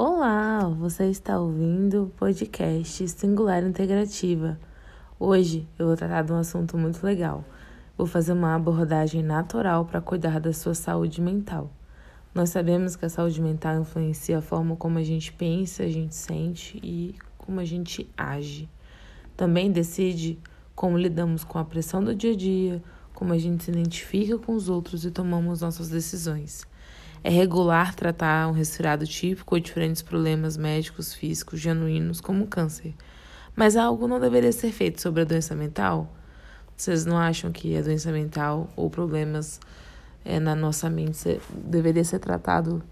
Olá, você está ouvindo o podcast Singular Integrativa. Hoje eu vou tratar de um assunto muito legal. Vou fazer uma abordagem natural para cuidar da sua saúde mental. Nós sabemos que a saúde mental influencia a forma como a gente pensa, a gente sente e como a gente age. Também decide como lidamos com a pressão do dia a dia, como a gente se identifica com os outros e tomamos nossas decisões. É regular tratar um resfriado típico ou diferentes problemas médicos físicos genuínos, como câncer. Mas algo não deveria ser feito sobre a doença mental? Vocês não acham que a doença mental ou problemas é, na nossa mente deveria ser tratado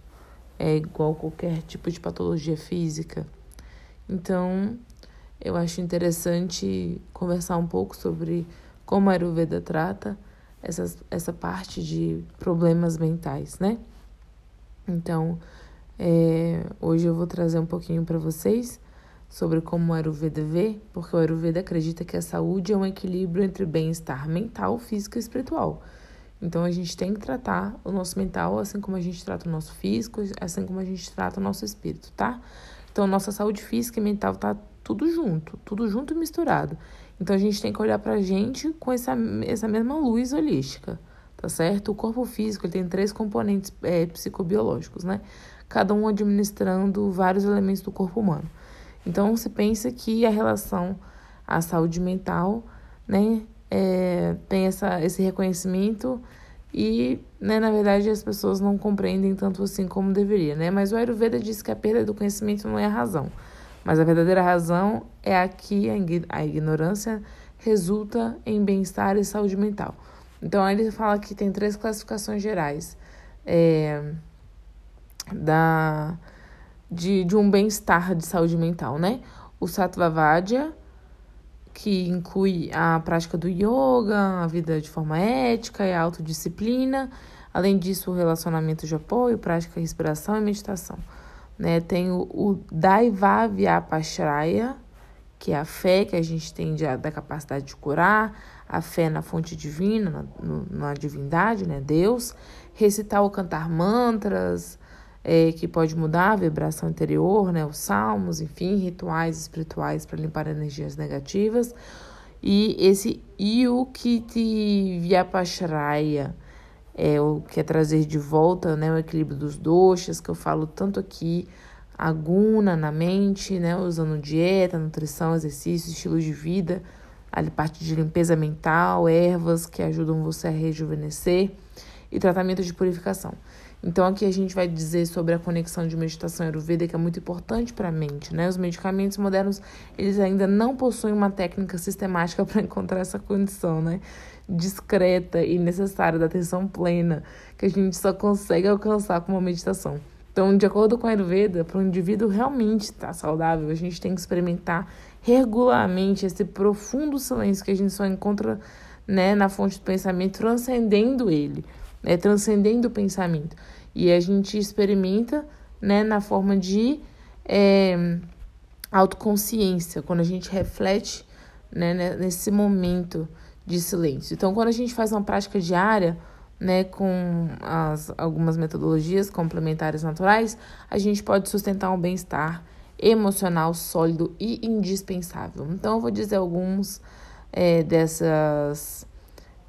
é, igual qualquer tipo de patologia física? Então, eu acho interessante conversar um pouco sobre como a Ayurveda trata essa, essa parte de problemas mentais, né? Então, é, hoje eu vou trazer um pouquinho para vocês sobre como o Ayurveda vê, porque o Ayurveda acredita que a saúde é um equilíbrio entre bem-estar mental, físico e espiritual. Então a gente tem que tratar o nosso mental assim como a gente trata o nosso físico, assim como a gente trata o nosso espírito, tá? Então nossa saúde física e mental tá tudo junto, tudo junto e misturado. Então a gente tem que olhar pra gente com essa, essa mesma luz holística tá certo? O corpo físico tem três componentes é, psicobiológicos, né? Cada um administrando vários elementos do corpo humano. Então, se pensa que a relação à saúde mental, né, é, tem essa, esse reconhecimento e, né, na verdade, as pessoas não compreendem tanto assim como deveria, né? Mas o Ayurveda diz que a perda do conhecimento não é a razão, mas a verdadeira razão é a que a ignorância resulta em bem-estar e saúde mental. Então, ele fala que tem três classificações gerais é, da, de, de um bem-estar de saúde mental, né? O Sattvavadya, que inclui a prática do yoga, a vida de forma ética e a autodisciplina. Além disso, o relacionamento de apoio, prática, respiração e meditação. Né? Tem o, o Daivavyapashraya, que é a fé que a gente tem de, da capacidade de curar, a fé na fonte divina, na, na divindade, né, Deus, recitar ou cantar mantras, é, que pode mudar a vibração interior, né, os salmos, enfim, rituais espirituais para limpar energias negativas. E esse Yukiti Vyapashraya, é o que é trazer de volta né, o equilíbrio dos doshas, que eu falo tanto aqui, a guna na mente, né, usando dieta, nutrição, exercício, estilo de vida, ali parte de limpeza mental, ervas que ajudam você a rejuvenescer e tratamento de purificação. Então aqui a gente vai dizer sobre a conexão de meditação ayurveda que é muito importante para a mente, né? Os medicamentos modernos, eles ainda não possuem uma técnica sistemática para encontrar essa condição, né? Discreta e necessária da atenção plena, que a gente só consegue alcançar com uma meditação. Então, de acordo com a Ayurveda, para o indivíduo realmente estar tá saudável, a gente tem que experimentar regularmente esse profundo silêncio que a gente só encontra né, na fonte do pensamento, transcendendo ele, né, transcendendo o pensamento. E a gente experimenta né, na forma de é, autoconsciência, quando a gente reflete né, nesse momento de silêncio. Então, quando a gente faz uma prática diária, né, com as, algumas metodologias complementares naturais, a gente pode sustentar um bem-estar emocional sólido e indispensável. Então, eu vou dizer alguns é, dessas,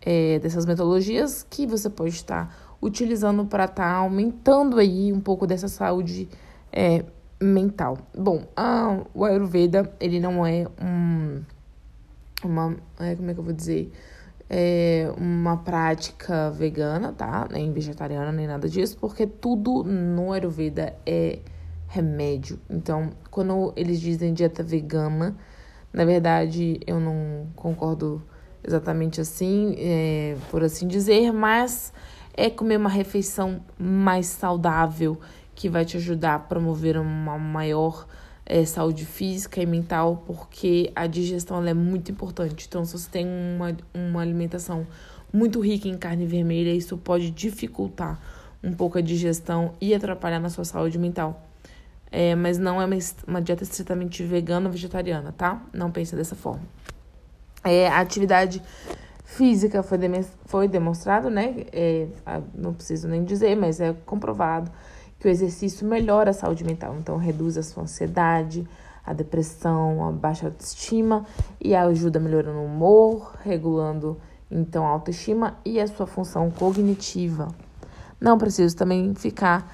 é, dessas metodologias que você pode estar utilizando para estar tá aumentando aí um pouco dessa saúde é, mental. Bom, a, o Ayurveda, ele não é um... Uma, é, como é que eu vou dizer? É, uma prática vegana, tá? Nem vegetariana, nem nada disso, porque tudo no Ayurveda é remédio. Então, quando eles dizem dieta vegana, na verdade eu não concordo exatamente assim, é, por assim dizer, mas é comer uma refeição mais saudável que vai te ajudar a promover uma maior é, saúde física e mental, porque a digestão é muito importante. Então, se você tem uma, uma alimentação muito rica em carne vermelha, isso pode dificultar um pouco a digestão e atrapalhar na sua saúde mental. É, mas não é uma, uma dieta estritamente vegana ou vegetariana, tá? Não pense dessa forma. É, a atividade física foi, foi demonstrado, né? É, não preciso nem dizer, mas é comprovado que o exercício melhora a saúde mental, então reduz a sua ansiedade, a depressão, a baixa autoestima e ajuda melhorando o humor, regulando então a autoestima e a sua função cognitiva. Não preciso também ficar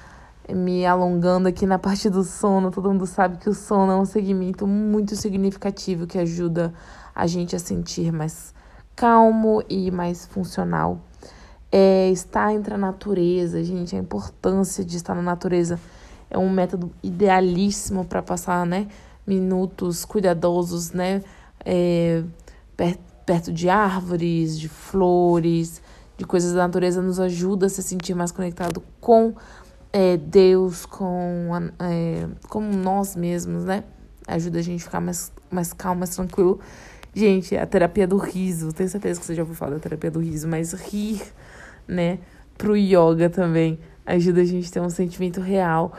me alongando aqui na parte do sono. Todo mundo sabe que o sono é um segmento muito significativo que ajuda a gente a sentir mais calmo e mais funcional. É estar entre a natureza, gente, a importância de estar na natureza é um método idealíssimo para passar, né, minutos cuidadosos, né? É, perto, perto de árvores, de flores, de coisas da natureza, nos ajuda a se sentir mais conectado com é, Deus, com, é, com nós mesmos, né? Ajuda a gente a ficar mais, mais calmo, mais tranquilo. Gente, a terapia do riso, tenho certeza que você já ouviu falar da terapia do riso, mas rir, né, pro yoga também ajuda a gente a ter um sentimento real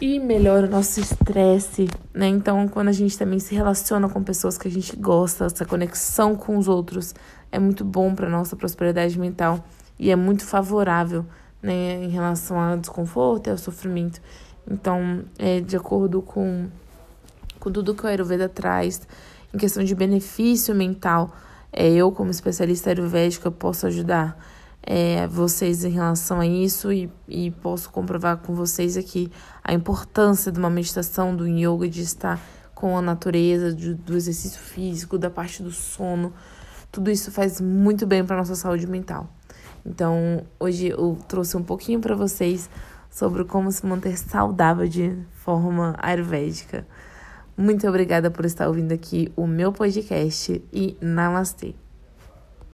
e melhora o nosso estresse, né? Então, quando a gente também se relaciona com pessoas que a gente gosta, essa conexão com os outros é muito bom para nossa prosperidade mental e é muito favorável, né, em relação ao desconforto e ao sofrimento. Então, é de acordo com com tudo que o Ayurveda traz em questão de benefício mental, é, eu como especialista ayurvédica posso ajudar é, vocês em relação a isso e, e posso comprovar com vocês aqui a importância de uma meditação, do yoga, de estar com a natureza, do, do exercício físico, da parte do sono. Tudo isso faz muito bem para nossa saúde mental. Então, hoje eu trouxe um pouquinho para vocês sobre como se manter saudável de forma ayurvédica. Muito obrigada por estar ouvindo aqui o meu podcast e namastê.